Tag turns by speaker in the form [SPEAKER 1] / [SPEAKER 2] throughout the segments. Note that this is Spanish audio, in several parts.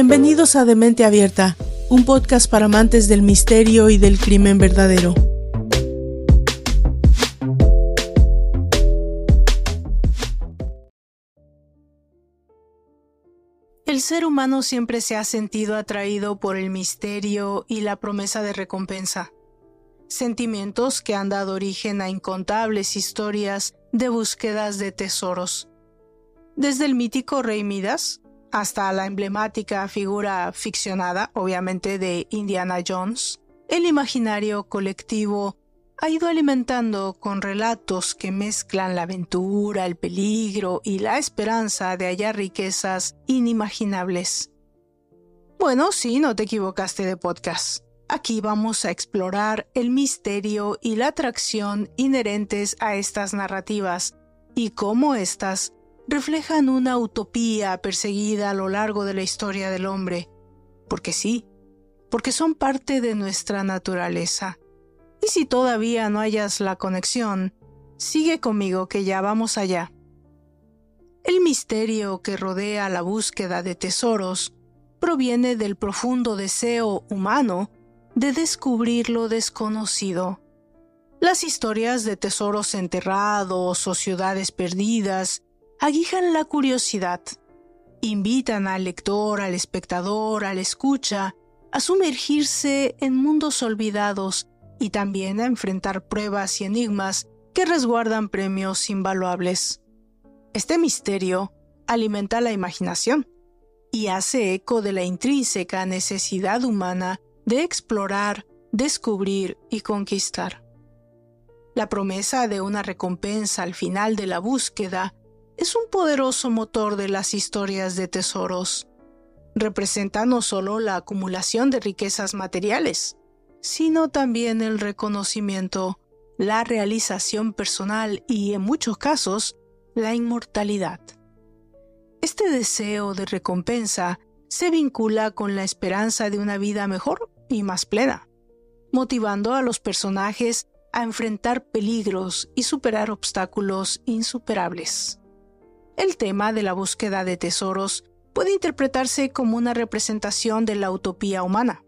[SPEAKER 1] Bienvenidos a Demente Abierta, un podcast para amantes del misterio y del crimen verdadero. El ser humano siempre se ha sentido atraído por el misterio y la promesa de recompensa, sentimientos que han dado origen a incontables historias de búsquedas de tesoros. Desde el mítico rey Midas hasta la emblemática figura ficcionada, obviamente de Indiana Jones, el imaginario colectivo ha ido alimentando con relatos que mezclan la aventura, el peligro y la esperanza de hallar riquezas inimaginables. Bueno, sí, no te equivocaste de podcast. Aquí vamos a explorar el misterio y la atracción inherentes a estas narrativas y cómo éstas reflejan una utopía perseguida a lo largo de la historia del hombre. Porque sí, porque son parte de nuestra naturaleza. Y si todavía no hayas la conexión, sigue conmigo que ya vamos allá. El misterio que rodea la búsqueda de tesoros proviene del profundo deseo humano de descubrir lo desconocido. Las historias de tesoros enterrados o ciudades perdidas aguijan la curiosidad, invitan al lector, al espectador, al escucha, a sumergirse en mundos olvidados y también a enfrentar pruebas y enigmas que resguardan premios invaluables. Este misterio alimenta la imaginación y hace eco de la intrínseca necesidad humana de explorar, descubrir y conquistar. La promesa de una recompensa al final de la búsqueda es un poderoso motor de las historias de tesoros. Representa no solo la acumulación de riquezas materiales, sino también el reconocimiento, la realización personal y, en muchos casos, la inmortalidad. Este deseo de recompensa se vincula con la esperanza de una vida mejor y más plena, motivando a los personajes a enfrentar peligros y superar obstáculos insuperables. El tema de la búsqueda de tesoros puede interpretarse como una representación de la utopía humana.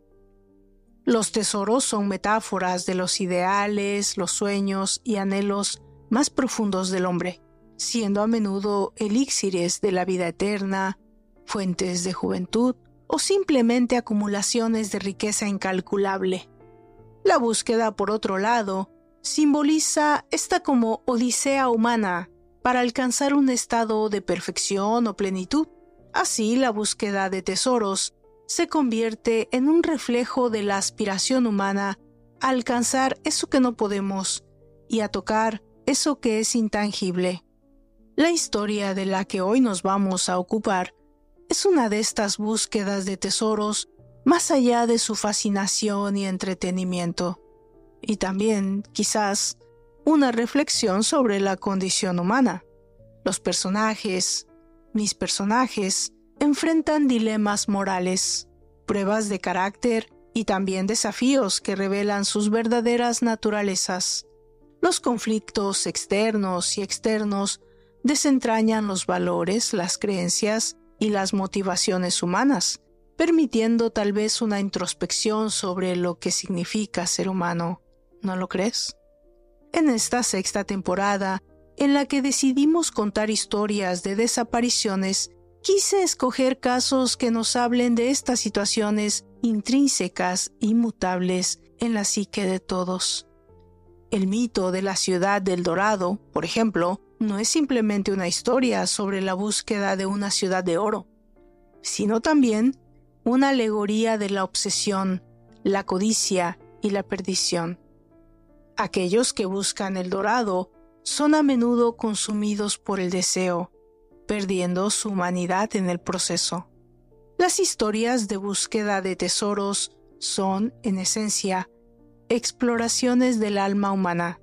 [SPEAKER 1] Los tesoros son metáforas de los ideales, los sueños y anhelos más profundos del hombre, siendo a menudo elixires de la vida eterna, fuentes de juventud o simplemente acumulaciones de riqueza incalculable. La búsqueda, por otro lado, simboliza esta como odisea humana para alcanzar un estado de perfección o plenitud. Así, la búsqueda de tesoros se convierte en un reflejo de la aspiración humana a alcanzar eso que no podemos y a tocar eso que es intangible. La historia de la que hoy nos vamos a ocupar es una de estas búsquedas de tesoros más allá de su fascinación y entretenimiento, y también, quizás, una reflexión sobre la condición humana. Los personajes, mis personajes, enfrentan dilemas morales, pruebas de carácter y también desafíos que revelan sus verdaderas naturalezas. Los conflictos externos y externos desentrañan los valores, las creencias y las motivaciones humanas, permitiendo tal vez una introspección sobre lo que significa ser humano. ¿No lo crees? En esta sexta temporada, en la que decidimos contar historias de desapariciones, quise escoger casos que nos hablen de estas situaciones intrínsecas, inmutables en la psique de todos. El mito de la ciudad del Dorado, por ejemplo, no es simplemente una historia sobre la búsqueda de una ciudad de oro, sino también una alegoría de la obsesión, la codicia y la perdición. Aquellos que buscan el dorado son a menudo consumidos por el deseo, perdiendo su humanidad en el proceso. Las historias de búsqueda de tesoros son, en esencia, exploraciones del alma humana,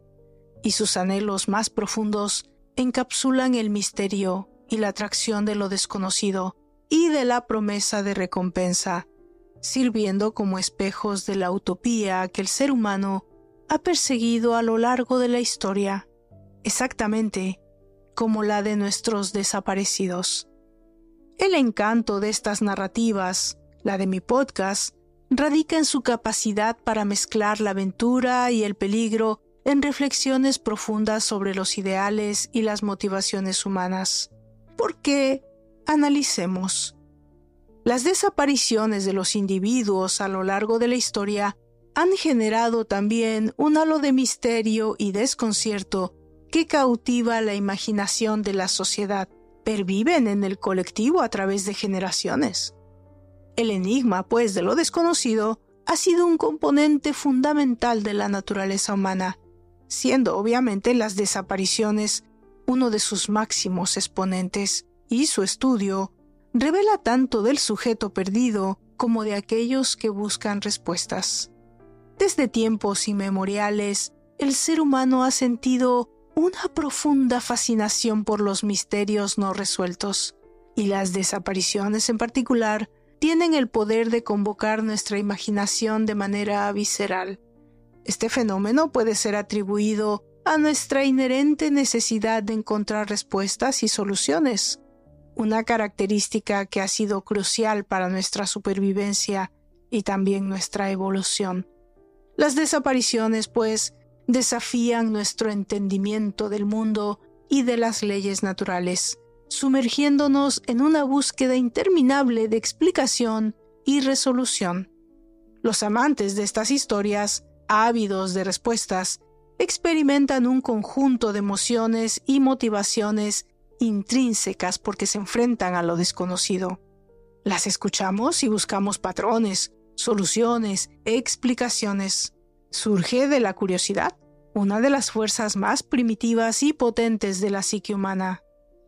[SPEAKER 1] y sus anhelos más profundos encapsulan el misterio y la atracción de lo desconocido y de la promesa de recompensa, sirviendo como espejos de la utopía que el ser humano ha perseguido a lo largo de la historia, exactamente como la de nuestros desaparecidos. El encanto de estas narrativas, la de mi podcast, radica en su capacidad para mezclar la aventura y el peligro en reflexiones profundas sobre los ideales y las motivaciones humanas. Porque, analicemos, las desapariciones de los individuos a lo largo de la historia han generado también un halo de misterio y desconcierto que cautiva la imaginación de la sociedad. Perviven en el colectivo a través de generaciones. El enigma, pues, de lo desconocido ha sido un componente fundamental de la naturaleza humana, siendo obviamente las desapariciones uno de sus máximos exponentes, y su estudio revela tanto del sujeto perdido como de aquellos que buscan respuestas. Desde tiempos inmemoriales, el ser humano ha sentido una profunda fascinación por los misterios no resueltos, y las desapariciones en particular tienen el poder de convocar nuestra imaginación de manera visceral. Este fenómeno puede ser atribuido a nuestra inherente necesidad de encontrar respuestas y soluciones, una característica que ha sido crucial para nuestra supervivencia y también nuestra evolución. Las desapariciones, pues, desafían nuestro entendimiento del mundo y de las leyes naturales, sumergiéndonos en una búsqueda interminable de explicación y resolución. Los amantes de estas historias, ávidos de respuestas, experimentan un conjunto de emociones y motivaciones intrínsecas porque se enfrentan a lo desconocido. Las escuchamos y buscamos patrones, soluciones, explicaciones. Surge de la curiosidad, una de las fuerzas más primitivas y potentes de la psique humana.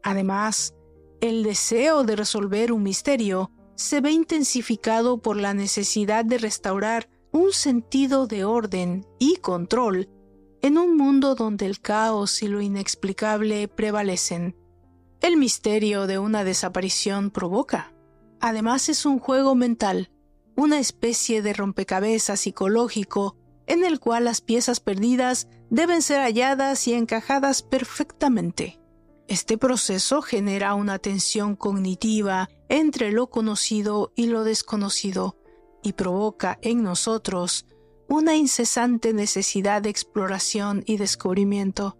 [SPEAKER 1] Además, el deseo de resolver un misterio se ve intensificado por la necesidad de restaurar un sentido de orden y control en un mundo donde el caos y lo inexplicable prevalecen. El misterio de una desaparición provoca. Además es un juego mental, una especie de rompecabezas psicológico en el cual las piezas perdidas deben ser halladas y encajadas perfectamente. Este proceso genera una tensión cognitiva entre lo conocido y lo desconocido y provoca en nosotros una incesante necesidad de exploración y descubrimiento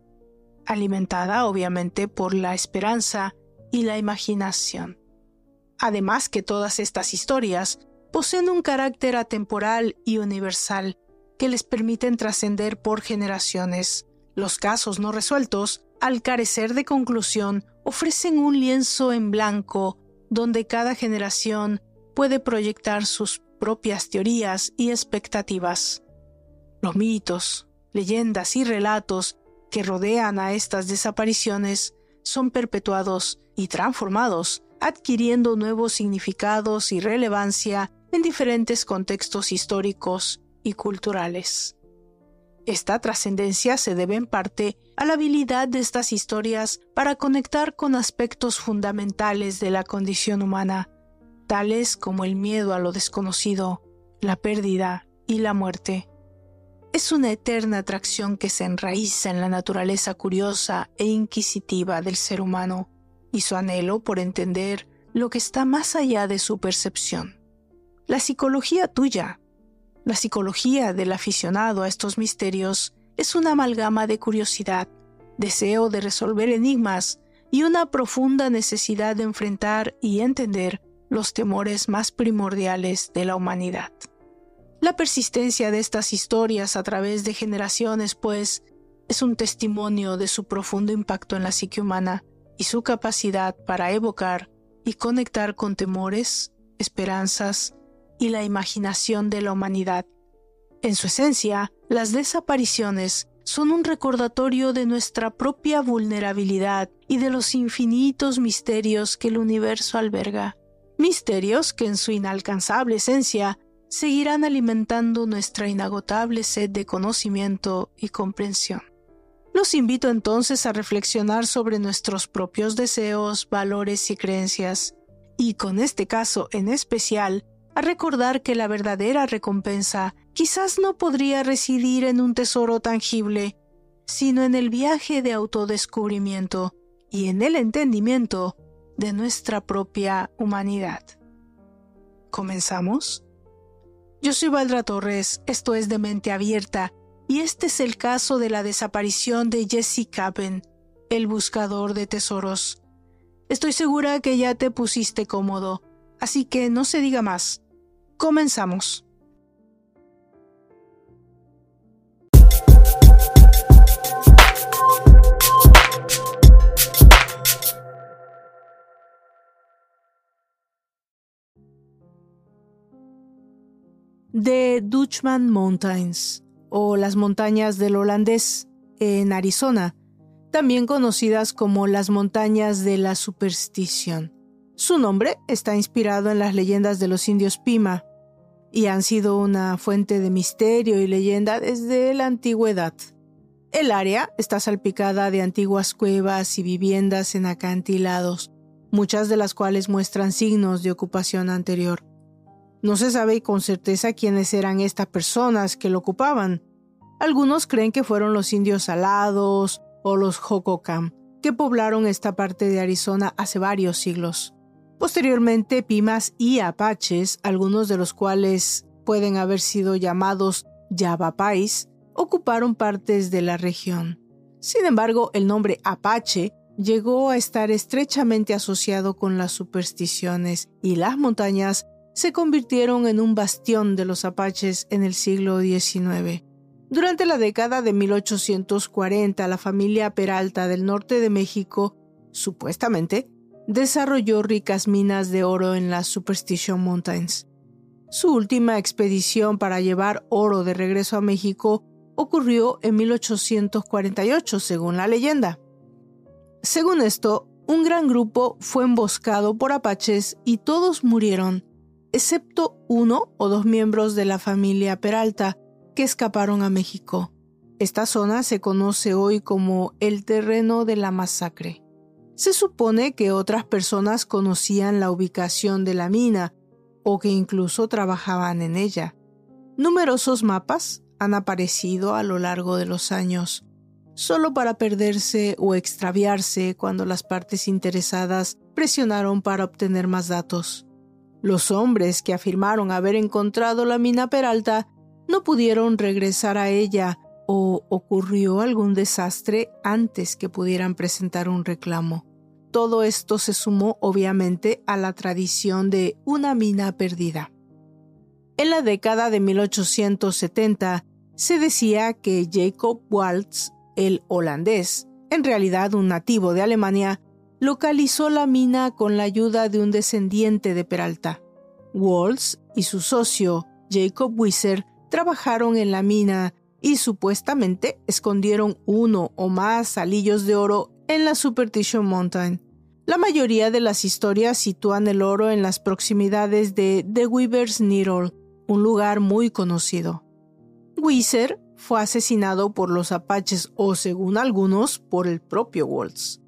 [SPEAKER 1] alimentada obviamente por la esperanza y la imaginación. Además que todas estas historias poseen un carácter atemporal y universal que les permiten trascender por generaciones. Los casos no resueltos, al carecer de conclusión, ofrecen un lienzo en blanco donde cada generación puede proyectar sus propias teorías y expectativas. Los mitos, leyendas y relatos que rodean a estas desapariciones son perpetuados y transformados, adquiriendo nuevos significados y relevancia en diferentes contextos históricos y culturales. Esta trascendencia se debe en parte a la habilidad de estas historias para conectar con aspectos fundamentales de la condición humana, tales como el miedo a lo desconocido, la pérdida y la muerte es una eterna atracción que se enraiza en la naturaleza curiosa e inquisitiva del ser humano y su anhelo por entender lo que está más allá de su percepción. La psicología tuya, la psicología del aficionado a estos misterios, es una amalgama de curiosidad, deseo de resolver enigmas y una profunda necesidad de enfrentar y entender los temores más primordiales de la humanidad. La persistencia de estas historias a través de generaciones, pues, es un testimonio de su profundo impacto en la psique humana y su capacidad para evocar y conectar con temores, esperanzas y la imaginación de la humanidad. En su esencia, las desapariciones son un recordatorio de nuestra propia vulnerabilidad y de los infinitos misterios que el universo alberga. Misterios que en su inalcanzable esencia seguirán alimentando nuestra inagotable sed de conocimiento y comprensión. Los invito entonces a reflexionar sobre nuestros propios deseos, valores y creencias, y con este caso en especial, a recordar que la verdadera recompensa quizás no podría residir en un tesoro tangible, sino en el viaje de autodescubrimiento y en el entendimiento de nuestra propia humanidad. ¿Comenzamos? Yo soy Valdra Torres, esto es de Mente Abierta, y este es el caso de la desaparición de Jesse Capen, el buscador de tesoros. Estoy segura que ya te pusiste cómodo, así que no se diga más. Comenzamos. The Dutchman Mountains, o las montañas del holandés, en Arizona, también conocidas como las montañas de la superstición. Su nombre está inspirado en las leyendas de los indios Pima y han sido una fuente de misterio y leyenda desde la antigüedad. El área está salpicada de antiguas cuevas y viviendas en acantilados, muchas de las cuales muestran signos de ocupación anterior. No se sabe con certeza quiénes eran estas personas que lo ocupaban. Algunos creen que fueron los indios alados o los Hohokam, que poblaron esta parte de Arizona hace varios siglos. Posteriormente, Pimas y Apaches, algunos de los cuales pueden haber sido llamados Yavapais, ocuparon partes de la región. Sin embargo, el nombre Apache llegó a estar estrechamente asociado con las supersticiones y las montañas se convirtieron en un bastión de los apaches en el siglo XIX. Durante la década de 1840, la familia Peralta del norte de México, supuestamente, desarrolló ricas minas de oro en las Superstition Mountains. Su última expedición para llevar oro de regreso a México ocurrió en 1848, según la leyenda. Según esto, un gran grupo fue emboscado por apaches y todos murieron, excepto uno o dos miembros de la familia Peralta, que escaparon a México. Esta zona se conoce hoy como el terreno de la masacre. Se supone que otras personas conocían la ubicación de la mina o que incluso trabajaban en ella. Numerosos mapas han aparecido a lo largo de los años, solo para perderse o extraviarse cuando las partes interesadas presionaron para obtener más datos. Los hombres que afirmaron haber encontrado la mina Peralta no pudieron regresar a ella o ocurrió algún desastre antes que pudieran presentar un reclamo. Todo esto se sumó obviamente a la tradición de una mina perdida. En la década de 1870 se decía que Jacob Waltz, el holandés, en realidad un nativo de Alemania, localizó la mina con la ayuda de un descendiente de Peralta. Waltz y su socio, Jacob Wisser, trabajaron en la mina y supuestamente escondieron uno o más salillos de oro en la Superstition Mountain. La mayoría de las historias sitúan el oro en las proximidades de The Weaver's Needle, un lugar muy conocido. Weiser fue asesinado por los apaches o, según algunos, por el propio Waltz.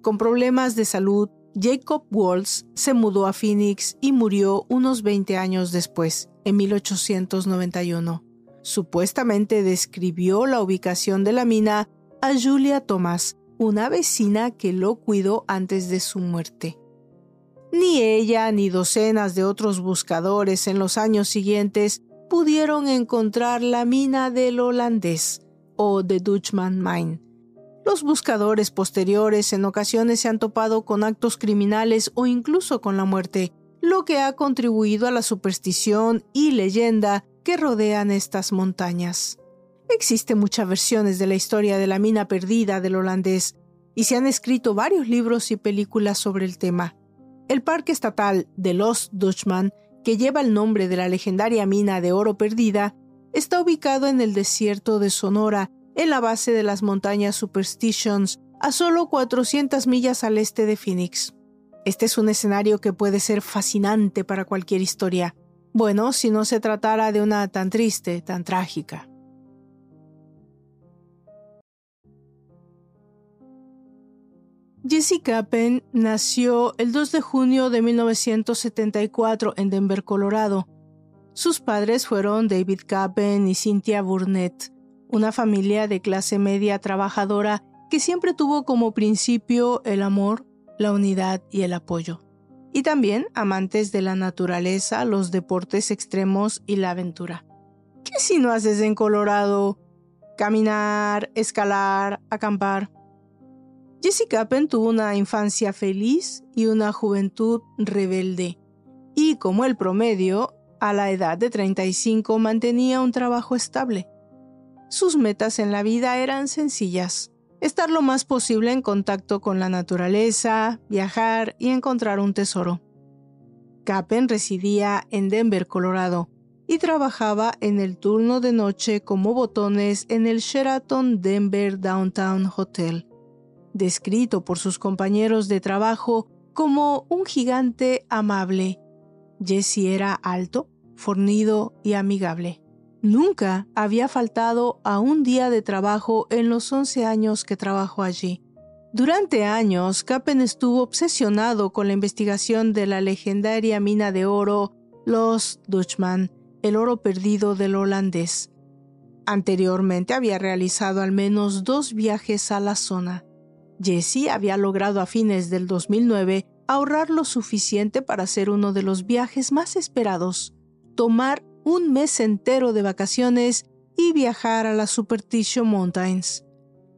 [SPEAKER 1] Con problemas de salud, Jacob Waltz se mudó a Phoenix y murió unos 20 años después en 1891. Supuestamente describió la ubicación de la mina a Julia Thomas, una vecina que lo cuidó antes de su muerte. Ni ella ni docenas de otros buscadores en los años siguientes pudieron encontrar la mina del holandés o de Dutchman Mine. Los buscadores posteriores en ocasiones se han topado con actos criminales o incluso con la muerte, lo que ha contribuido a la superstición y leyenda que rodean estas montañas. Existen muchas versiones de la historia de la mina perdida del holandés y se han escrito varios libros y películas sobre el tema. El Parque Estatal de Los Dutchman, que lleva el nombre de la legendaria mina de oro perdida, está ubicado en el desierto de Sonora, en la base de las montañas Superstitions, a solo 400 millas al este de Phoenix. Este es un escenario que puede ser fascinante para cualquier historia. Bueno, si no se tratara de una tan triste, tan trágica. Jessica Penn nació el 2 de junio de 1974 en Denver, Colorado. Sus padres fueron David Capen y Cynthia Burnett, una familia de clase media trabajadora que siempre tuvo como principio el amor, la unidad y el apoyo. Y también amantes de la naturaleza, los deportes extremos y la aventura. ¿Qué si no haces en Colorado? Caminar, escalar, acampar. Jessica Capen tuvo una infancia feliz y una juventud rebelde. Y como el promedio, a la edad de 35 mantenía un trabajo estable. Sus metas en la vida eran sencillas. Estar lo más posible en contacto con la naturaleza, viajar y encontrar un tesoro. Capen residía en Denver, Colorado, y trabajaba en el turno de noche como botones en el Sheraton Denver Downtown Hotel descrito por sus compañeros de trabajo como un gigante amable. Jesse era alto, fornido y amigable. Nunca había faltado a un día de trabajo en los 11 años que trabajó allí. Durante años, Capen estuvo obsesionado con la investigación de la legendaria mina de oro Los Dutchman, el oro perdido del holandés. Anteriormente había realizado al menos dos viajes a la zona. Jesse había logrado a fines del 2009 ahorrar lo suficiente para hacer uno de los viajes más esperados, tomar un mes entero de vacaciones y viajar a las Superstition Mountains.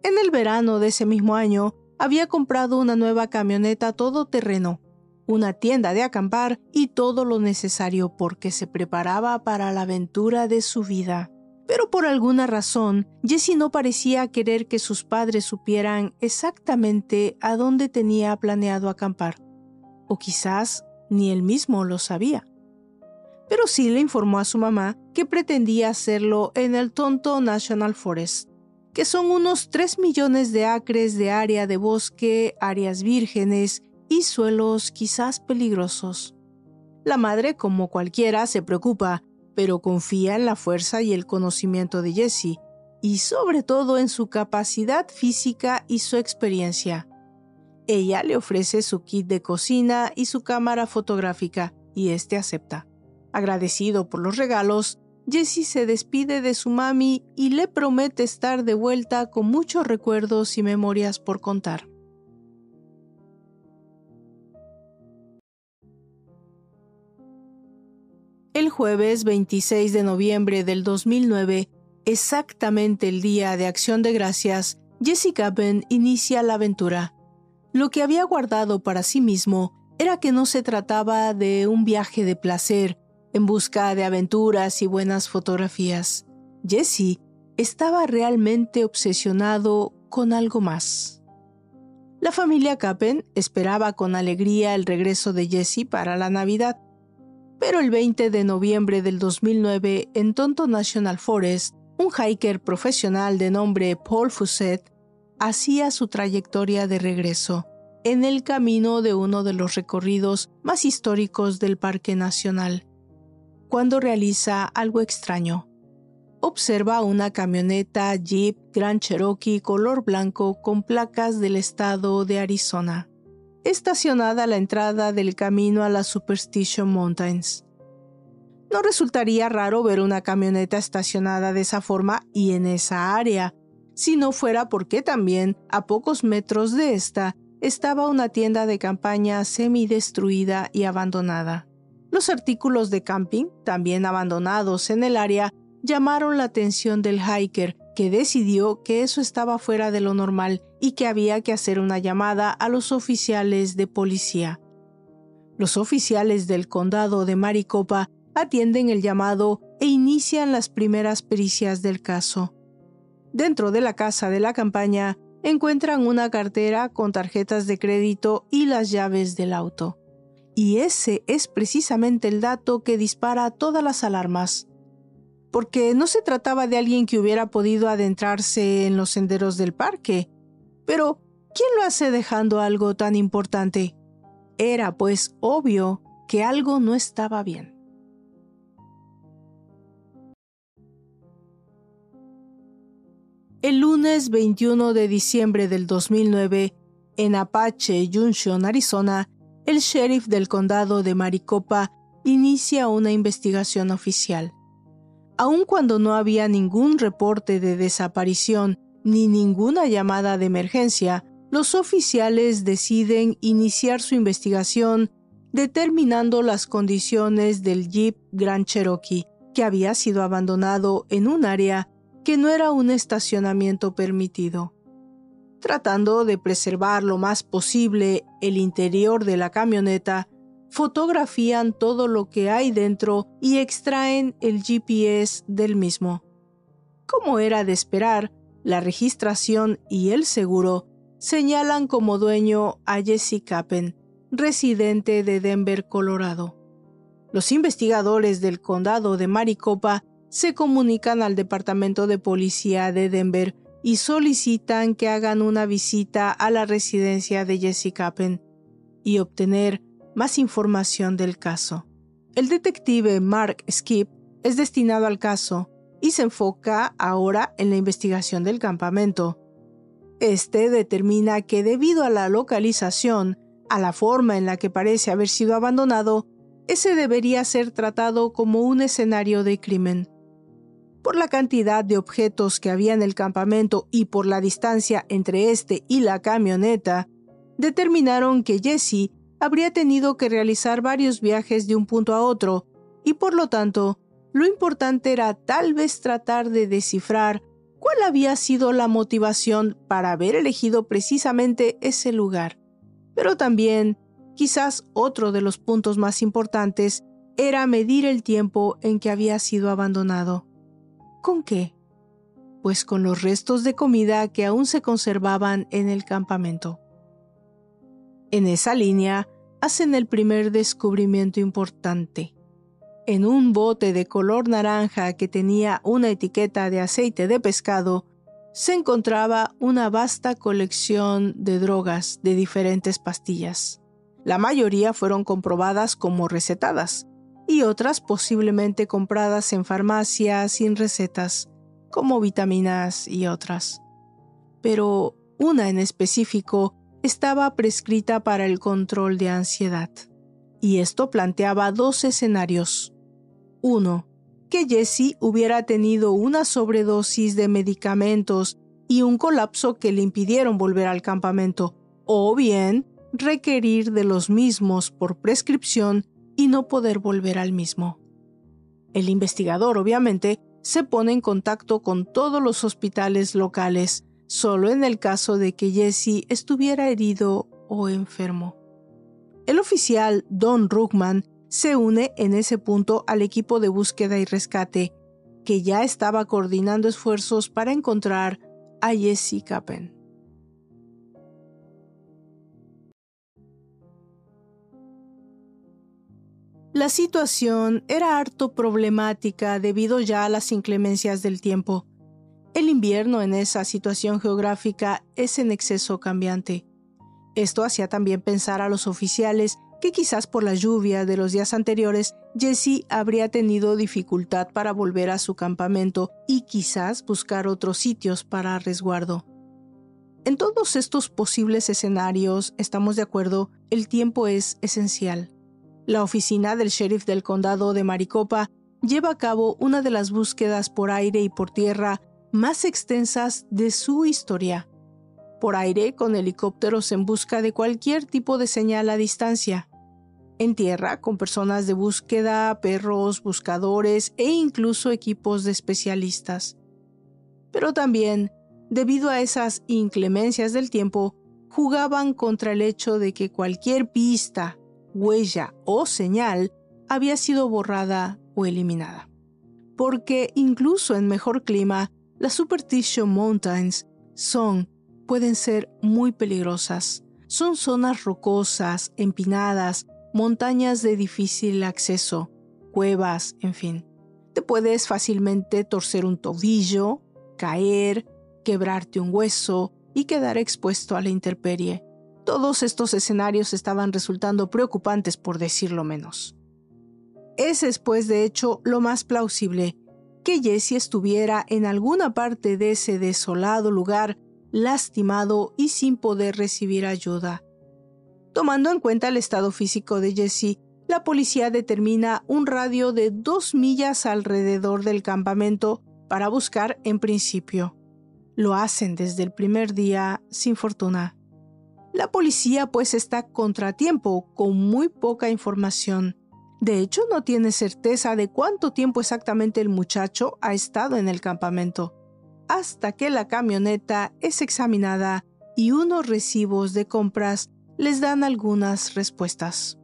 [SPEAKER 1] En el verano de ese mismo año, había comprado una nueva camioneta todoterreno, una tienda de acampar y todo lo necesario porque se preparaba para la aventura de su vida. Pero por alguna razón, Jesse no parecía querer que sus padres supieran exactamente a dónde tenía planeado acampar. O quizás ni él mismo lo sabía. Pero sí le informó a su mamá que pretendía hacerlo en el Tonto National Forest, que son unos 3 millones de acres de área de bosque, áreas vírgenes y suelos quizás peligrosos. La madre, como cualquiera, se preocupa pero confía en la fuerza y el conocimiento de Jesse, y sobre todo en su capacidad física y su experiencia. Ella le ofrece su kit de cocina y su cámara fotográfica, y este acepta. Agradecido por los regalos, Jesse se despide de su mami y le promete estar de vuelta con muchos recuerdos y memorias por contar. El jueves 26 de noviembre del 2009, exactamente el día de Acción de Gracias, Jessica Ben inicia la aventura. Lo que había guardado para sí mismo era que no se trataba de un viaje de placer en busca de aventuras y buenas fotografías. Jesse estaba realmente obsesionado con algo más. La familia Capen esperaba con alegría el regreso de Jesse para la Navidad. Pero el 20 de noviembre del 2009, en Tonto National Forest, un hiker profesional de nombre Paul Fusset hacía su trayectoria de regreso en el camino de uno de los recorridos más históricos del Parque Nacional, cuando realiza algo extraño. Observa una camioneta Jeep Grand Cherokee color blanco con placas del estado de Arizona estacionada a la entrada del camino a las Superstition Mountains. No resultaría raro ver una camioneta estacionada de esa forma y en esa área, si no fuera porque también, a pocos metros de esta, estaba una tienda de campaña semi-destruida y abandonada. Los artículos de camping, también abandonados en el área, llamaron la atención del hiker, que decidió que eso estaba fuera de lo normal y que había que hacer una llamada a los oficiales de policía. Los oficiales del condado de Maricopa atienden el llamado e inician las primeras pericias del caso. Dentro de la casa de la campaña encuentran una cartera con tarjetas de crédito y las llaves del auto. Y ese es precisamente el dato que dispara todas las alarmas porque no se trataba de alguien que hubiera podido adentrarse en los senderos del parque. Pero, ¿quién lo hace dejando algo tan importante? Era, pues, obvio que algo no estaba bien. El lunes 21 de diciembre del 2009, en Apache Junction, Arizona, el sheriff del condado de Maricopa inicia una investigación oficial aun cuando no había ningún reporte de desaparición ni ninguna llamada de emergencia, los oficiales deciden iniciar su investigación determinando las condiciones del Jeep Grand Cherokee, que había sido abandonado en un área que no era un estacionamiento permitido. Tratando de preservar lo más posible el interior de la camioneta, fotografían todo lo que hay dentro y extraen el GPS del mismo. Como era de esperar, la registración y el seguro señalan como dueño a Jesse Capen, residente de Denver, Colorado. Los investigadores del condado de Maricopa se comunican al Departamento de Policía de Denver y solicitan que hagan una visita a la residencia de Jesse Capen y obtener más información del caso. El detective Mark Skip es destinado al caso y se enfoca ahora en la investigación del campamento. Este determina que debido a la localización, a la forma en la que parece haber sido abandonado, ese debería ser tratado como un escenario de crimen. Por la cantidad de objetos que había en el campamento y por la distancia entre este y la camioneta, determinaron que Jesse habría tenido que realizar varios viajes de un punto a otro, y por lo tanto, lo importante era tal vez tratar de descifrar cuál había sido la motivación para haber elegido precisamente ese lugar. Pero también, quizás otro de los puntos más importantes era medir el tiempo en que había sido abandonado. ¿Con qué? Pues con los restos de comida que aún se conservaban en el campamento. En esa línea hacen el primer descubrimiento importante. En un bote de color naranja que tenía una etiqueta de aceite de pescado, se encontraba una vasta colección de drogas de diferentes pastillas. La mayoría fueron comprobadas como recetadas y otras posiblemente compradas en farmacias sin recetas, como vitaminas y otras. Pero una en específico estaba prescrita para el control de ansiedad. Y esto planteaba dos escenarios. Uno, que Jesse hubiera tenido una sobredosis de medicamentos y un colapso que le impidieron volver al campamento, o bien requerir de los mismos por prescripción y no poder volver al mismo. El investigador, obviamente, se pone en contacto con todos los hospitales locales, solo en el caso de que Jesse estuviera herido o enfermo. El oficial Don Ruckman se une en ese punto al equipo de búsqueda y rescate, que ya estaba coordinando esfuerzos para encontrar a Jesse Capen. La situación era harto problemática debido ya a las inclemencias del tiempo. El invierno en esa situación geográfica es en exceso cambiante. Esto hacía también pensar a los oficiales que quizás por la lluvia de los días anteriores Jesse habría tenido dificultad para volver a su campamento y quizás buscar otros sitios para resguardo. En todos estos posibles escenarios, estamos de acuerdo, el tiempo es esencial. La oficina del sheriff del condado de Maricopa lleva a cabo una de las búsquedas por aire y por tierra más extensas de su historia. Por aire, con helicópteros en busca de cualquier tipo de señal a distancia. En tierra, con personas de búsqueda, perros, buscadores e incluso equipos de especialistas. Pero también, debido a esas inclemencias del tiempo, jugaban contra el hecho de que cualquier pista, huella o señal había sido borrada o eliminada. Porque incluso en mejor clima, las Superstition Mountains son, pueden ser muy peligrosas. Son zonas rocosas, empinadas, montañas de difícil acceso, cuevas, en fin. Te puedes fácilmente torcer un tobillo, caer, quebrarte un hueso y quedar expuesto a la intemperie. Todos estos escenarios estaban resultando preocupantes por decirlo menos. Ese es pues de hecho lo más plausible, que Jesse estuviera en alguna parte de ese desolado lugar, lastimado y sin poder recibir ayuda. Tomando en cuenta el estado físico de Jesse, la policía determina un radio de dos millas alrededor del campamento para buscar en principio. Lo hacen desde el primer día sin fortuna. La policía pues está contratiempo con muy poca información. De hecho, no tiene certeza de cuánto tiempo exactamente el muchacho ha estado en el campamento, hasta que la camioneta es examinada y unos recibos de compras les dan algunas respuestas.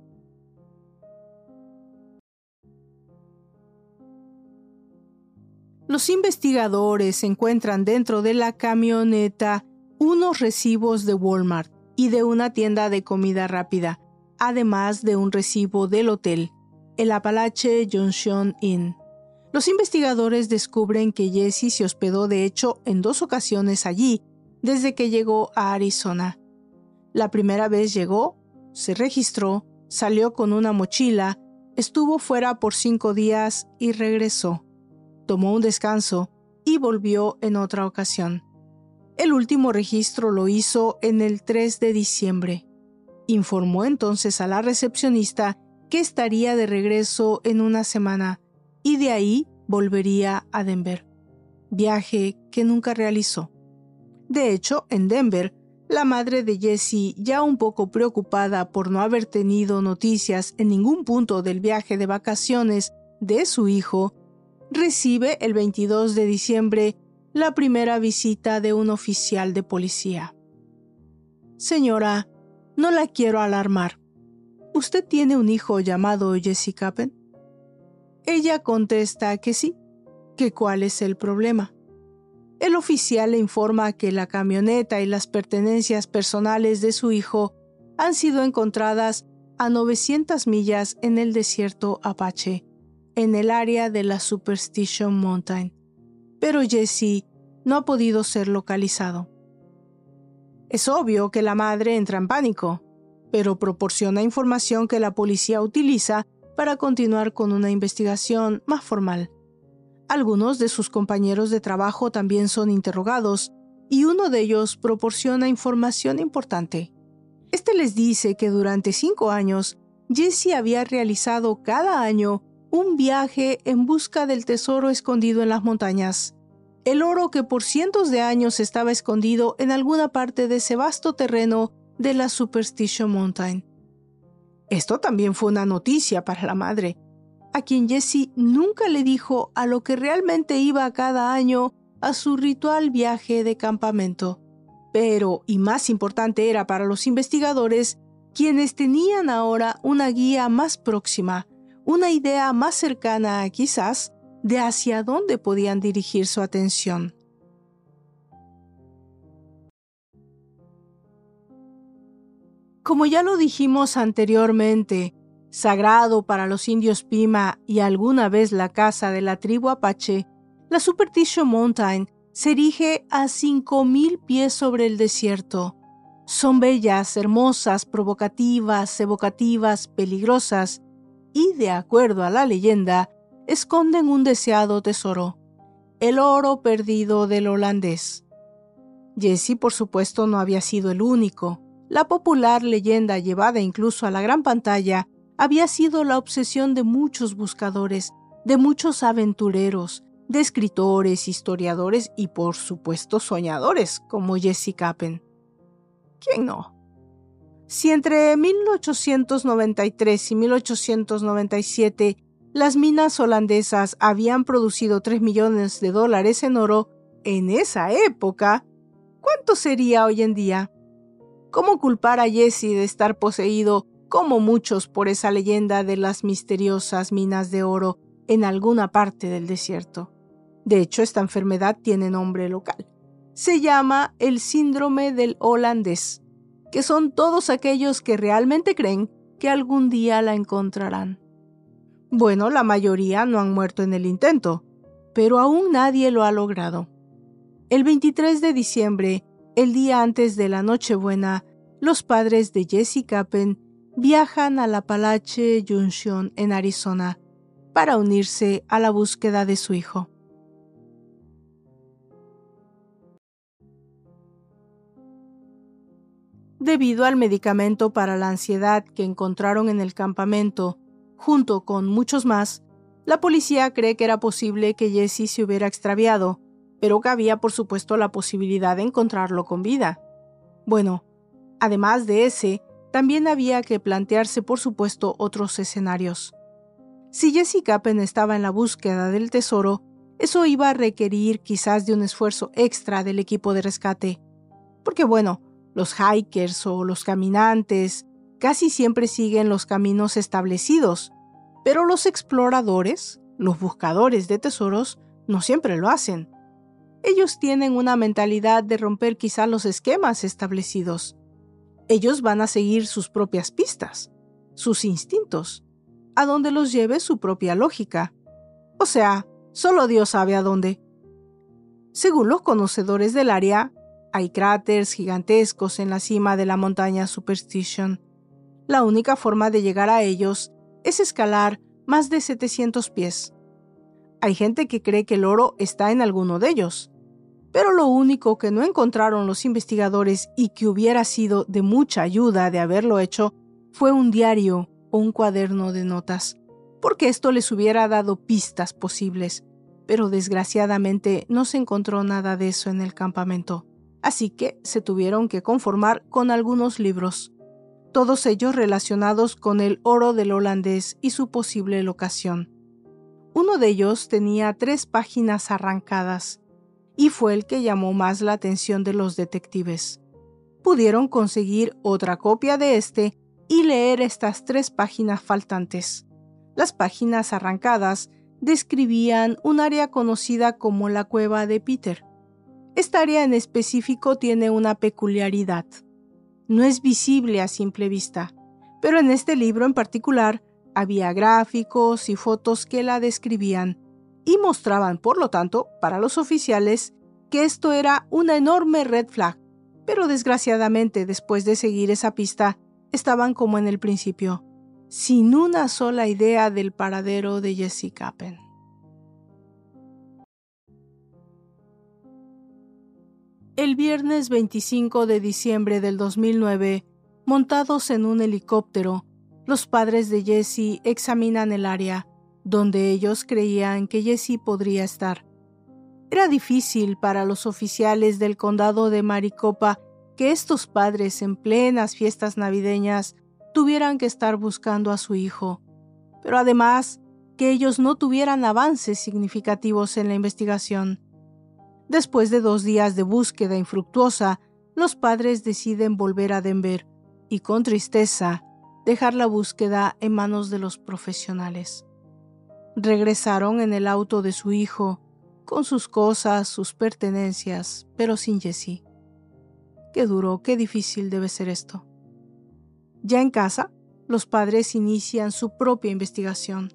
[SPEAKER 1] Los investigadores encuentran dentro de la camioneta unos recibos de Walmart y de una tienda de comida rápida, además de un recibo del hotel, el Apalache Junction Inn. Los investigadores descubren que Jesse se hospedó de hecho en dos ocasiones allí desde que llegó a Arizona. La primera vez llegó, se registró, salió con una mochila, estuvo fuera por cinco días y regresó. Tomó un descanso y volvió en otra ocasión. El último registro lo hizo en el 3 de diciembre. Informó entonces a la recepcionista que estaría de regreso en una semana y de ahí volvería a Denver, viaje que nunca realizó. De hecho, en Denver, la madre de Jesse, ya un poco preocupada por no haber tenido noticias en ningún punto del viaje de vacaciones de su hijo, recibe el 22 de diciembre la primera visita de un oficial de policía. Señora, no la quiero alarmar. ¿Usted tiene un hijo llamado Jesse Capen? Ella contesta que sí, que cuál es el problema. El oficial le informa que la camioneta y las pertenencias personales de su hijo han sido encontradas a 900 millas en el desierto Apache, en el área de la Superstition Mountain pero Jesse no ha podido ser localizado. Es obvio que la madre entra en pánico, pero proporciona información que la policía utiliza para continuar con una investigación más formal. Algunos de sus compañeros de trabajo también son interrogados y uno de ellos proporciona información importante. Este les dice que durante cinco años, Jesse había realizado cada año un viaje en busca del tesoro escondido en las montañas. El oro que por cientos de años estaba escondido en alguna parte de ese vasto terreno de la Superstition Mountain. Esto también fue una noticia para la madre, a quien Jessie nunca le dijo a lo que realmente iba cada año a su ritual viaje de campamento. Pero, y más importante era para los investigadores, quienes tenían ahora una guía más próxima, una idea más cercana, quizás, de hacia dónde podían dirigir su atención. Como ya lo dijimos anteriormente, sagrado para los indios Pima y alguna vez la casa de la tribu Apache, la Superstition Mountain se erige a 5.000 pies sobre el desierto. Son bellas, hermosas, provocativas, evocativas, peligrosas, y, de acuerdo a la leyenda, esconden un deseado tesoro, el oro perdido del holandés. Jesse, por supuesto, no había sido el único. La popular leyenda llevada incluso a la gran pantalla había sido la obsesión de muchos buscadores, de muchos aventureros, de escritores, historiadores y por supuesto soñadores como Jesse Capen. ¿Quién no? Si entre 1893 y 1897 las minas holandesas habían producido 3 millones de dólares en oro en esa época, ¿cuánto sería hoy en día? ¿Cómo culpar a Jesse de estar poseído, como muchos, por esa leyenda de las misteriosas minas de oro en alguna parte del desierto? De hecho, esta enfermedad tiene nombre local. Se llama el síndrome del holandés que son todos aquellos que realmente creen que algún día la encontrarán. Bueno, la mayoría no han muerto en el intento, pero aún nadie lo ha logrado. El 23 de diciembre, el día antes de la Nochebuena, los padres de Jesse Capen viajan a la Palache Junction en Arizona para unirse a la búsqueda de su hijo. debido al medicamento para la ansiedad que encontraron en el campamento, junto con muchos más, la policía cree que era posible que Jesse se hubiera extraviado, pero que había por supuesto la posibilidad de encontrarlo con vida. Bueno, Además de ese, también había que plantearse, por supuesto, otros escenarios. Si Jessica Capen estaba en la búsqueda del tesoro, eso iba a requerir quizás de un esfuerzo extra del equipo de rescate. Porque bueno, los hikers o los caminantes casi siempre siguen los caminos establecidos, pero los exploradores, los buscadores de tesoros, no siempre lo hacen. Ellos tienen una mentalidad de romper quizá los esquemas establecidos. Ellos van a seguir sus propias pistas, sus instintos, a donde los lleve su propia lógica. O sea, solo Dios sabe a dónde. Según los conocedores del área, hay cráteres gigantescos en la cima de la montaña Superstition. La única forma de llegar a ellos es escalar más de 700 pies. Hay gente que cree que el oro está en alguno de ellos, pero lo único que no encontraron los investigadores y que hubiera sido de mucha ayuda de haberlo hecho fue un diario o un cuaderno de notas, porque esto les hubiera dado pistas posibles, pero desgraciadamente no se encontró nada de eso en el campamento, así que se tuvieron que conformar con algunos libros, todos ellos relacionados con el oro del holandés y su posible locación. Uno de ellos tenía tres páginas arrancadas, y fue el que llamó más la atención de los detectives. Pudieron conseguir otra copia de este y leer estas tres páginas faltantes. Las páginas arrancadas describían un área conocida como la cueva de Peter. Esta área en específico tiene una peculiaridad. No es visible a simple vista, pero en este libro en particular había gráficos y fotos que la describían y mostraban, por lo tanto, para los oficiales, que esto era una enorme red flag. Pero desgraciadamente, después de seguir esa pista, estaban como en el principio, sin una sola idea del paradero de Jesse Capen. El viernes 25 de diciembre del 2009, montados en un helicóptero, los padres de Jesse examinan el área donde ellos creían que Jesse podría estar. Era difícil para los oficiales del condado de Maricopa que estos padres en plenas fiestas navideñas tuvieran que estar buscando a su hijo, pero además que ellos no tuvieran avances significativos en la investigación. Después de dos días de búsqueda infructuosa, los padres deciden volver a Denver y con tristeza dejar la búsqueda en manos de los profesionales. Regresaron en el auto de su hijo, con sus cosas, sus pertenencias, pero sin Jessie. Qué duro, qué difícil debe ser esto. Ya en casa, los padres inician su propia investigación.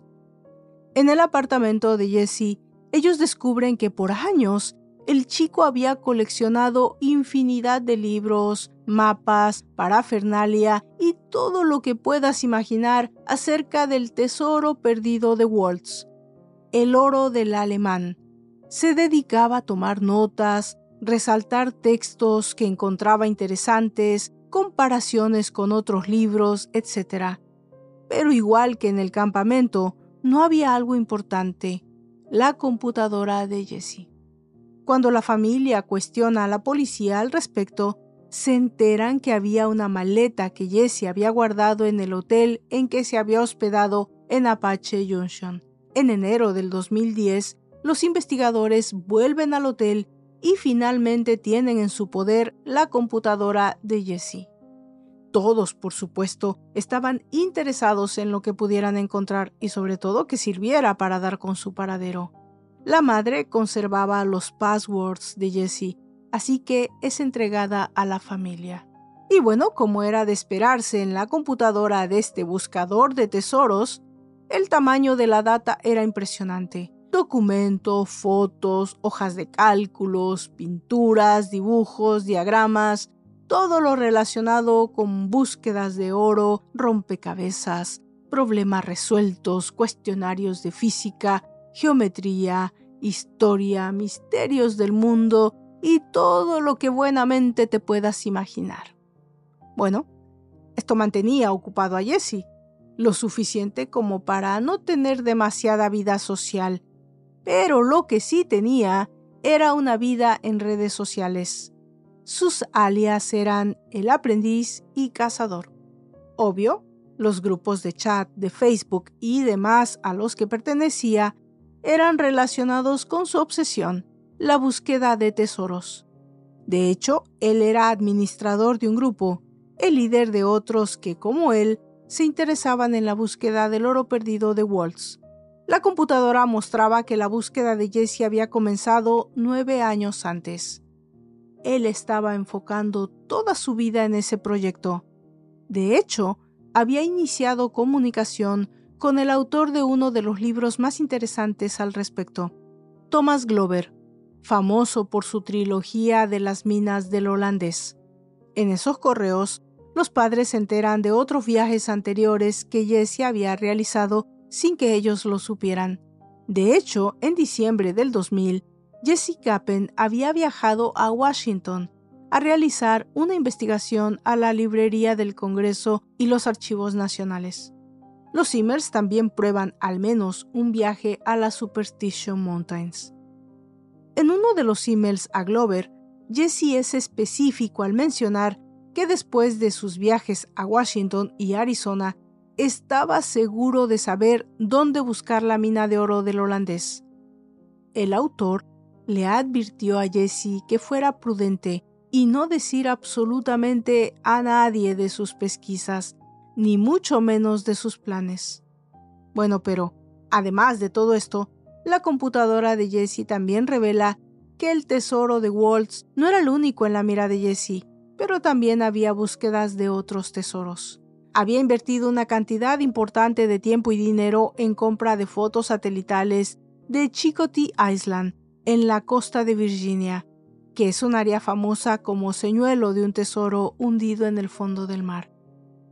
[SPEAKER 1] En el apartamento de Jessie, ellos descubren que por años el chico había coleccionado infinidad de libros, mapas, parafernalia y todo lo que puedas imaginar acerca del tesoro perdido de Waltz, el oro del alemán. Se dedicaba a tomar notas, resaltar textos que encontraba interesantes, comparaciones con otros libros, etc. Pero igual que en el campamento, no había algo importante, la computadora de Jessie. Cuando la familia cuestiona a la policía al respecto, se enteran que había una maleta que Jesse había guardado en el hotel en que se había hospedado en Apache Junction. En enero del 2010, los investigadores vuelven al hotel y finalmente tienen en su poder la computadora de Jesse. Todos, por supuesto, estaban interesados en lo que pudieran encontrar y sobre todo que sirviera para dar con su paradero. La madre conservaba los passwords de Jessie, así que es entregada a la familia. Y bueno, como era de esperarse en la computadora de este buscador de tesoros, el tamaño de la data era impresionante. Documentos, fotos, hojas de cálculos, pinturas, dibujos, diagramas, todo lo relacionado con búsquedas de oro, rompecabezas, problemas resueltos, cuestionarios de física, geometría, historia, misterios del mundo y todo lo que buenamente te puedas imaginar. Bueno, esto mantenía ocupado a Jesse, lo suficiente como para no tener demasiada vida social, pero lo que sí tenía era una vida en redes sociales. sus alias eran el aprendiz y cazador. Obvio, los grupos de chat de Facebook y demás a los que pertenecía eran relacionados con su obsesión, la búsqueda de tesoros. De hecho, él era administrador de un grupo, el líder de otros que, como él, se interesaban en la búsqueda del oro perdido de Waltz. La computadora mostraba que la búsqueda de Jesse había comenzado nueve años antes. Él estaba enfocando toda su vida en ese proyecto. De hecho, había iniciado comunicación con el autor de uno de los libros más interesantes al respecto, Thomas Glover, famoso por su trilogía de las minas del holandés. En esos correos, los padres se enteran de otros viajes anteriores que Jesse había realizado sin que ellos lo supieran. De hecho, en diciembre del 2000, Jesse Kappen había viajado a Washington a realizar una investigación a la librería del Congreso y los archivos nacionales. Los Simmers también prueban al menos un viaje a las Superstition Mountains. En uno de los emails a Glover, Jesse es específico al mencionar que después de sus viajes a Washington y Arizona, estaba seguro de saber dónde buscar la mina de oro del holandés. El autor le advirtió a Jesse que fuera prudente y no decir absolutamente a nadie de sus pesquisas, ni mucho menos de sus planes. Bueno, pero, además de todo esto, la computadora de Jesse también revela que el tesoro de Waltz no era el único en la mira de Jesse, pero también había búsquedas de otros tesoros. Había invertido una cantidad importante de tiempo y dinero en compra de fotos satelitales de Chicotee Island, en la costa de Virginia, que es un área famosa como señuelo de un tesoro hundido en el fondo del mar.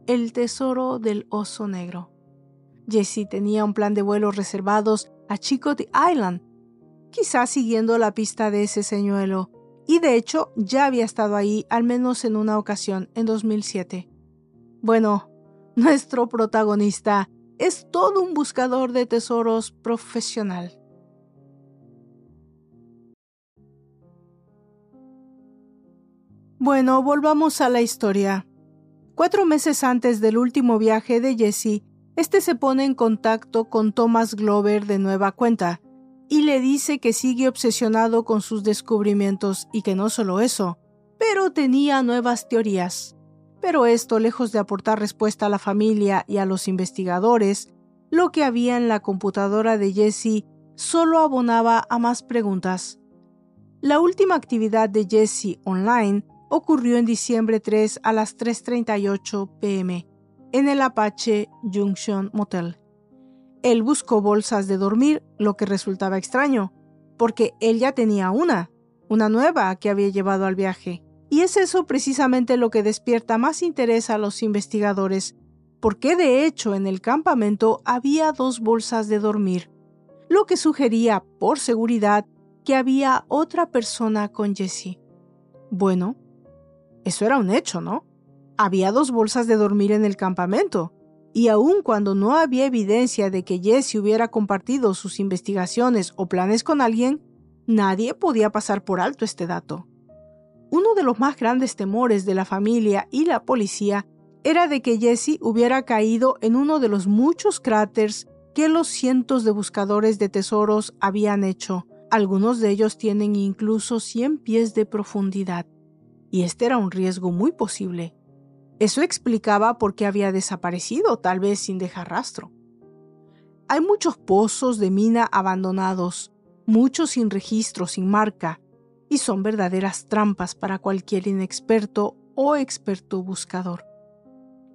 [SPEAKER 1] El tesoro del oso negro. Jesse tenía un plan de vuelos reservados a Chicotee Island, quizás siguiendo la pista de ese señuelo, y de hecho ya había estado ahí al menos en una ocasión en 2007. Bueno, nuestro protagonista es todo un buscador de tesoros profesional. Bueno, volvamos a la historia. Cuatro meses antes del último viaje de Jesse, este se pone en contacto con Thomas Glover de nueva cuenta y le dice que sigue obsesionado con sus descubrimientos y que no solo eso, pero tenía nuevas teorías. Pero esto, lejos de aportar respuesta a la familia y a los investigadores, lo que había en la computadora de Jesse solo abonaba a más preguntas. La última actividad de Jesse online ocurrió en diciembre 3 a las 3.38 pm en el Apache Junction Motel. Él buscó bolsas de dormir, lo que resultaba extraño, porque él ya tenía una, una nueva que había llevado al viaje. Y es eso precisamente lo que despierta más interés a los investigadores, porque de hecho en el campamento había dos bolsas de dormir, lo que sugería, por seguridad, que había otra persona con Jesse. Bueno, eso era un hecho, ¿no? Había dos bolsas de dormir en el campamento, y aun cuando no había evidencia de que Jesse hubiera compartido sus investigaciones o planes con alguien, nadie podía pasar por alto este dato. Uno de los más grandes temores de la familia y la policía era de que Jesse hubiera caído en uno de los muchos cráteres que los cientos de buscadores de tesoros habían hecho. Algunos de ellos tienen incluso 100 pies de profundidad y este era un riesgo muy posible. Eso explicaba por qué había desaparecido, tal vez sin dejar rastro. Hay muchos pozos de mina abandonados, muchos sin registro, sin marca, y son verdaderas trampas para cualquier inexperto o experto buscador.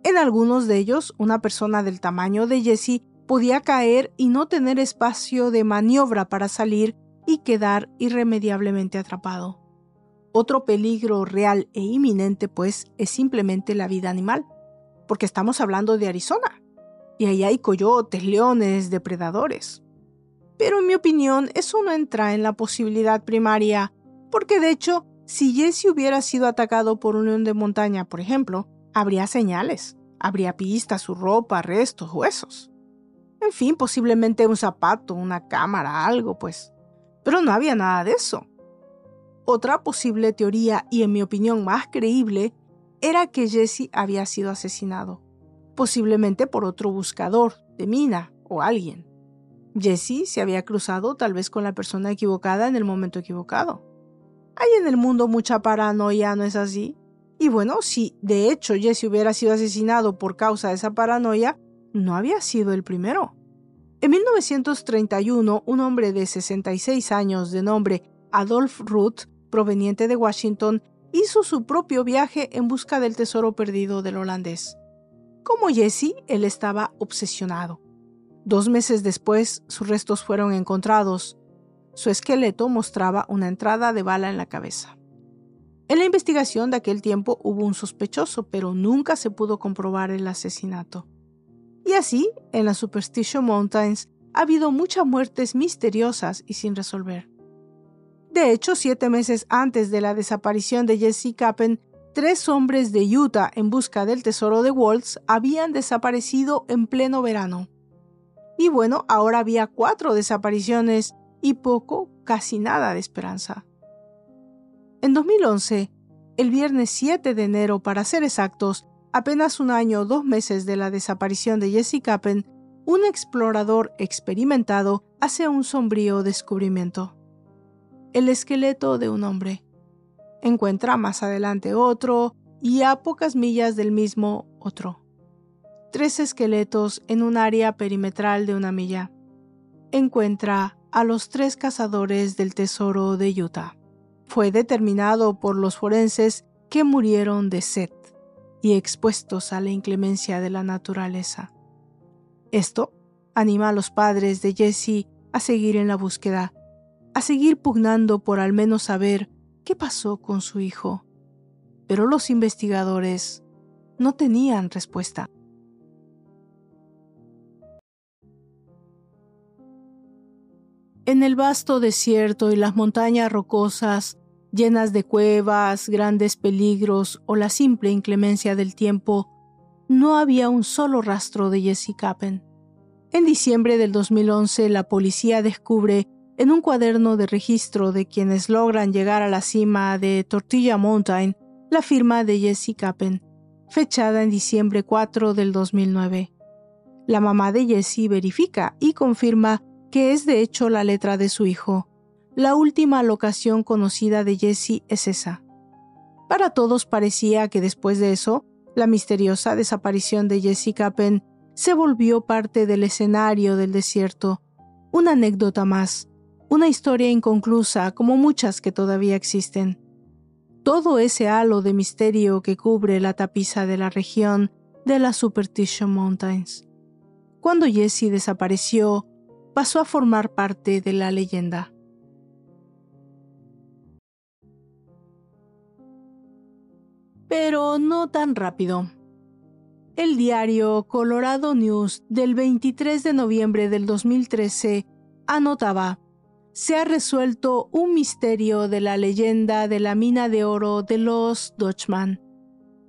[SPEAKER 1] En algunos de ellos, una persona del tamaño de Jesse podía caer y no tener espacio de maniobra para salir y quedar irremediablemente atrapado. Otro peligro real e inminente, pues, es simplemente la vida animal, porque estamos hablando de Arizona, y ahí hay coyotes, leones, depredadores. Pero en mi opinión, eso no entra en la posibilidad primaria, porque de hecho, si Jesse hubiera sido atacado por un león de montaña, por ejemplo, habría señales, habría pistas, su ropa, restos, huesos. En fin, posiblemente un zapato, una cámara, algo, pues. Pero no había nada de eso. Otra posible teoría, y en mi opinión más creíble, era que Jesse había sido asesinado, posiblemente por otro buscador de mina o alguien. Jesse se había cruzado tal vez con la persona equivocada en el momento equivocado. Hay en el mundo mucha paranoia, ¿no es así? Y bueno, si de hecho Jesse hubiera sido asesinado por causa de esa paranoia, no había sido el primero. En 1931, un hombre de 66 años de nombre Adolf Ruth, proveniente de Washington, hizo su propio viaje en busca del tesoro perdido del holandés. Como Jesse, él estaba obsesionado. Dos meses después, sus restos fueron encontrados. Su esqueleto mostraba una entrada de bala en la cabeza. En la investigación de aquel tiempo hubo un sospechoso, pero nunca se pudo comprobar el asesinato. Y así, en las Superstition Mountains ha habido muchas muertes misteriosas y sin resolver. De hecho, siete meses antes de la desaparición de Jesse Cappen, tres hombres de Utah en busca del tesoro de Waltz habían desaparecido en pleno verano. Y bueno, ahora había cuatro desapariciones y poco, casi nada de esperanza. En 2011, el viernes 7 de enero para ser exactos, apenas un año o dos meses de la desaparición de Jesse Cappen, un explorador experimentado hace un sombrío descubrimiento. El esqueleto de un hombre. Encuentra más adelante otro y a pocas millas del mismo otro. Tres esqueletos en un área perimetral de una milla. Encuentra a los tres cazadores del tesoro de Utah. Fue determinado por los forenses que murieron de sed y expuestos a la inclemencia de la naturaleza. Esto anima a los padres de Jesse a seguir en la búsqueda, a seguir pugnando por al menos saber qué pasó con su hijo. Pero los investigadores no tenían respuesta. En el vasto desierto y las montañas rocosas llenas de cuevas, grandes peligros o la simple inclemencia del tiempo, no había un solo rastro de Jesse Cappen. En diciembre del 2011, la policía descubre en un cuaderno de registro de quienes logran llegar a la cima de Tortilla Mountain la firma de Jesse Cappen, fechada en diciembre 4 del 2009. La mamá de Jesse verifica y confirma que es de hecho la letra de su hijo, la última locación conocida de Jesse es esa. Para todos parecía que después de eso, la misteriosa desaparición de Jesse Capen se volvió parte del escenario del desierto, una anécdota más, una historia inconclusa como muchas que todavía existen. Todo ese halo de misterio que cubre la tapiza de la región de las Superstition Mountains. Cuando Jesse desapareció, pasó a formar parte de la leyenda. pero no tan rápido. El diario Colorado News del 23 de noviembre del 2013 anotaba, se ha resuelto un misterio de la leyenda de la mina de oro de los Dutchman.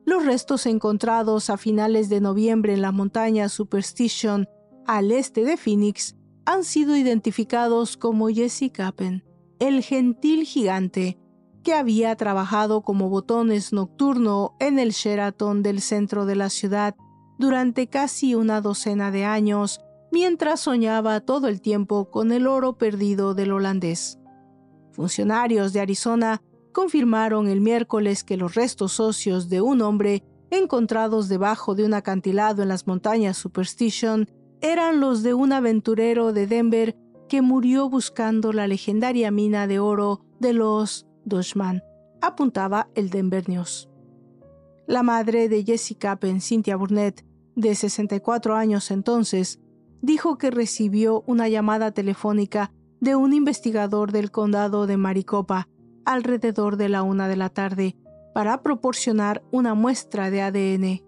[SPEAKER 1] Los restos encontrados a finales de noviembre en la montaña Superstition al este de Phoenix han sido identificados como Jesse Cappen, el gentil gigante que había trabajado como botones nocturno en el Sheraton del centro de la ciudad durante casi una docena de años, mientras soñaba todo el tiempo con el oro perdido del holandés. Funcionarios de Arizona confirmaron el miércoles que los restos óseos de un hombre encontrados debajo de un acantilado en las montañas Superstition eran los de un aventurero de Denver que murió buscando la legendaria mina de oro de los Doshman, apuntaba el Denver News. La madre de Jessica Penn, Cynthia Burnett, de 64 años entonces, dijo que recibió una llamada telefónica de un investigador del condado de Maricopa alrededor de la una de la tarde para proporcionar una muestra de ADN.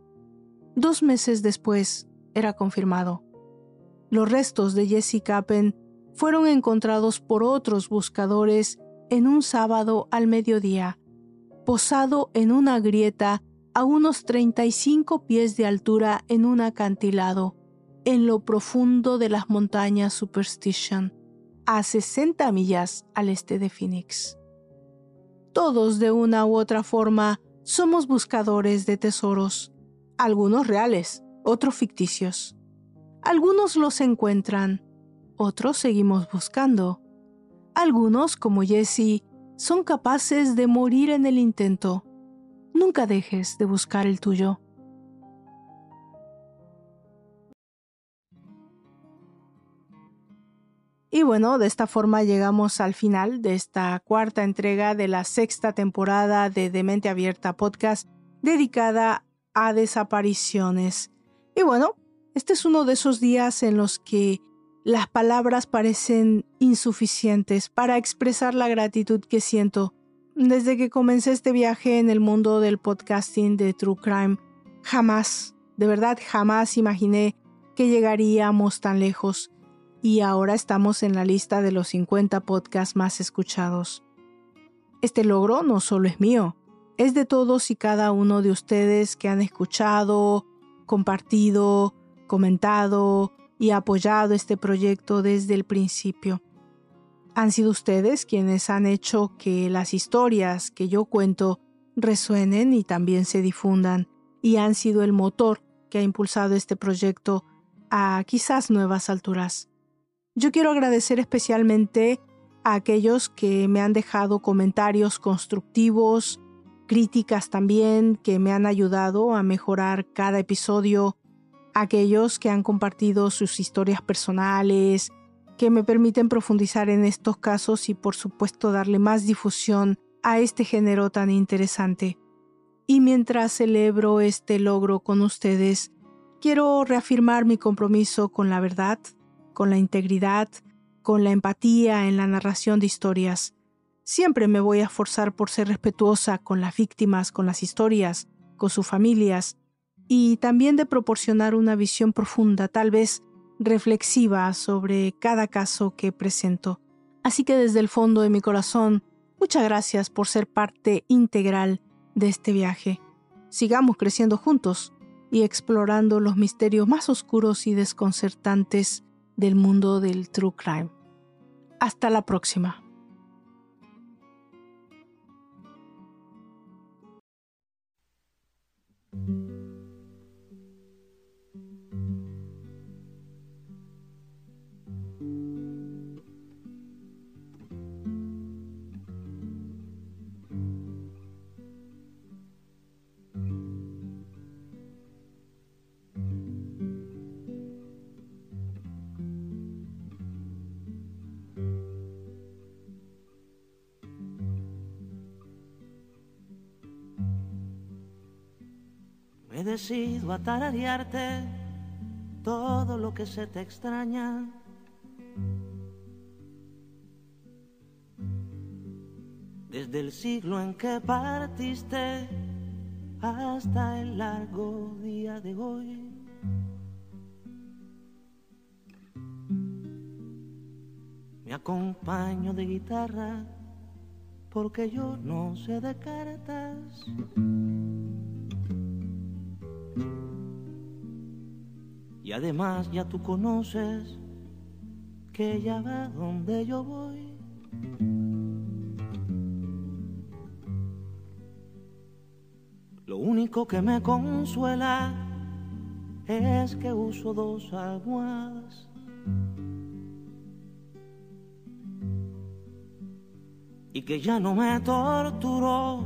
[SPEAKER 1] Dos meses después, era confirmado. Los restos de Jessica Penn fueron encontrados por otros buscadores en un sábado al mediodía, posado en una grieta a unos 35 pies de altura en un acantilado, en lo profundo de las montañas Superstition, a 60 millas al este de Phoenix. Todos de una u otra forma somos buscadores de tesoros, algunos reales, otros ficticios. Algunos los encuentran, otros seguimos buscando. Algunos, como Jesse, son capaces de morir en el intento. Nunca dejes de buscar el tuyo. Y bueno, de esta forma llegamos al final de esta cuarta entrega de la sexta temporada de Demente Abierta Podcast dedicada a desapariciones. Y bueno, este es uno de esos días en los que las palabras parecen insuficientes para expresar la gratitud que siento. Desde que comencé este viaje en el mundo del podcasting de True Crime, jamás, de verdad jamás imaginé que llegaríamos tan lejos y ahora estamos en la lista de los 50 podcasts más escuchados. Este logro no solo es mío, es de todos y cada uno de ustedes que han escuchado, compartido, comentado y apoyado este proyecto desde el principio. Han sido ustedes quienes han hecho que las historias que yo cuento resuenen y también se difundan, y han sido el motor que ha impulsado este proyecto a quizás nuevas alturas. Yo quiero agradecer especialmente a aquellos que me han dejado comentarios constructivos, críticas también que me han ayudado a mejorar cada episodio, aquellos que han compartido sus historias personales, que me permiten profundizar en estos casos y por supuesto darle más difusión a este género tan interesante. Y mientras celebro este logro con ustedes, quiero reafirmar mi compromiso con la verdad, con la integridad, con la empatía en la narración de historias. Siempre me voy a esforzar por ser respetuosa con las víctimas, con las historias, con sus familias, y también de proporcionar una visión profunda, tal vez reflexiva, sobre cada caso que presento. Así que desde el fondo de mi corazón, muchas gracias por ser parte integral de este viaje. Sigamos creciendo juntos y explorando los misterios más oscuros y desconcertantes del mundo del true crime. Hasta la próxima.
[SPEAKER 2] He decidido a todo lo que se te extraña. Desde el siglo en que partiste hasta el largo día de hoy. Me acompaño de guitarra porque yo no sé de cartas. Y además ya tú conoces que ya va donde yo voy. Lo único que me consuela es que uso dos almohadas. Y que ya no me torturo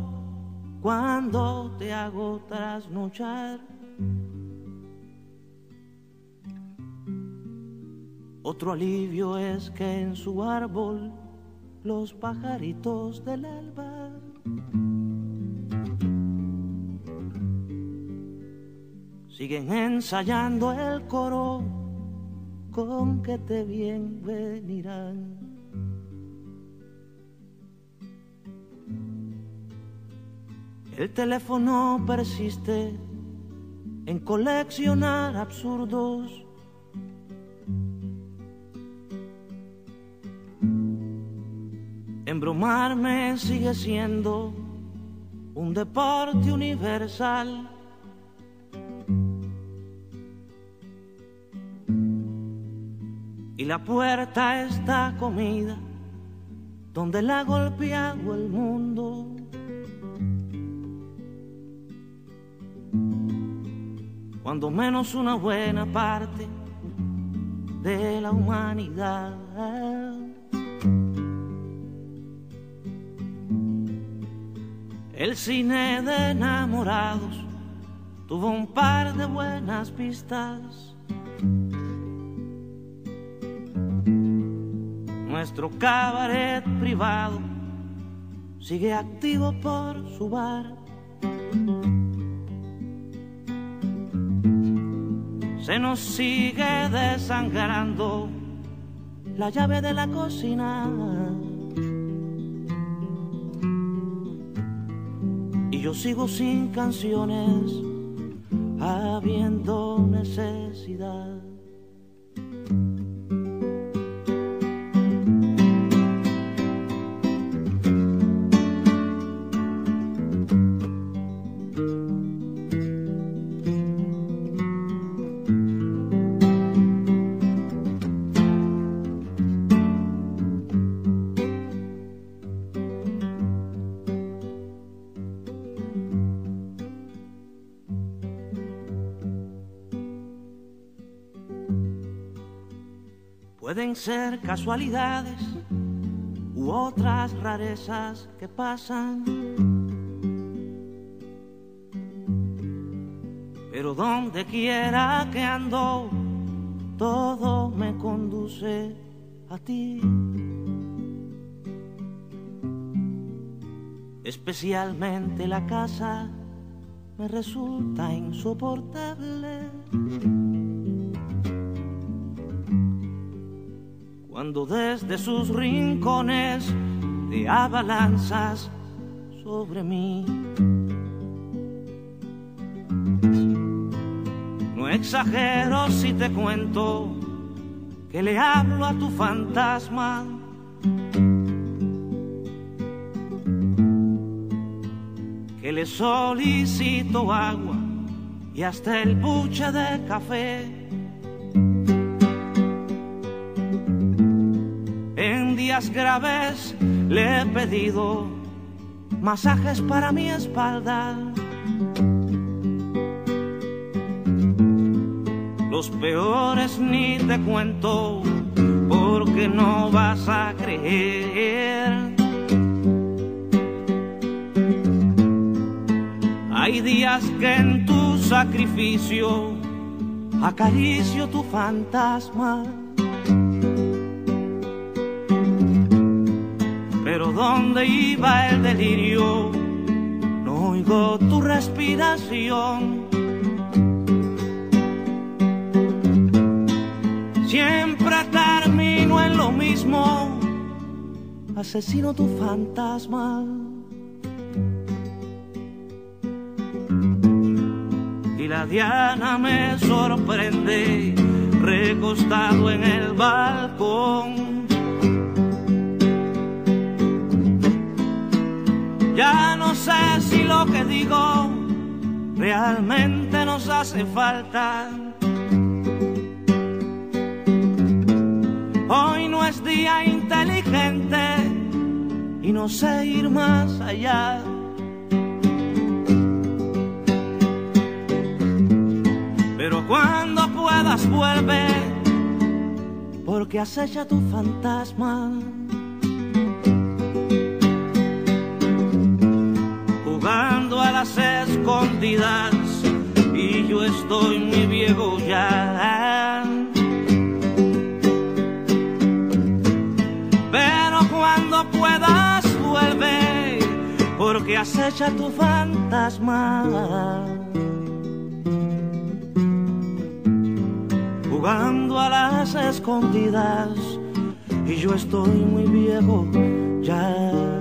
[SPEAKER 2] cuando te hago trasnochar. Otro alivio es que en su árbol los pajaritos del alba siguen ensayando el coro con que te bienvenirán. El teléfono persiste en coleccionar absurdos Embrumarme sigue siendo un deporte universal. Y la puerta está comida donde la ha golpeado el mundo. Cuando menos una buena parte de la humanidad. El cine de enamorados tuvo un par de buenas pistas. Nuestro cabaret privado sigue activo por su bar. Se nos sigue desangrando la llave de la cocina. Yo sigo sin canciones, habiendo necesidad. Ser casualidades u otras rarezas que pasan. Pero donde quiera que ando, todo me conduce a ti. Especialmente la casa me resulta insoportable. Cuando desde sus rincones te abalanzas sobre mí. No exagero si te cuento que le hablo a tu fantasma. Que le solicito agua y hasta el buche de café graves le he pedido masajes para mi espalda. Los peores ni te cuento porque no vas a creer. Hay días que en tu sacrificio acaricio tu fantasma donde iba el delirio, no oigo tu respiración. Siempre termino en lo mismo, asesino tu fantasma. Y la diana me sorprende, recostado en el balcón Ya no sé si lo que digo realmente nos hace falta. Hoy no es día inteligente y no sé ir más allá. Pero cuando puedas vuelve, porque acecha tu fantasma. Escondidas y yo estoy muy viejo ya. Pero cuando puedas vuelve, porque acecha tu fantasma. Jugando a las escondidas y yo estoy muy viejo ya.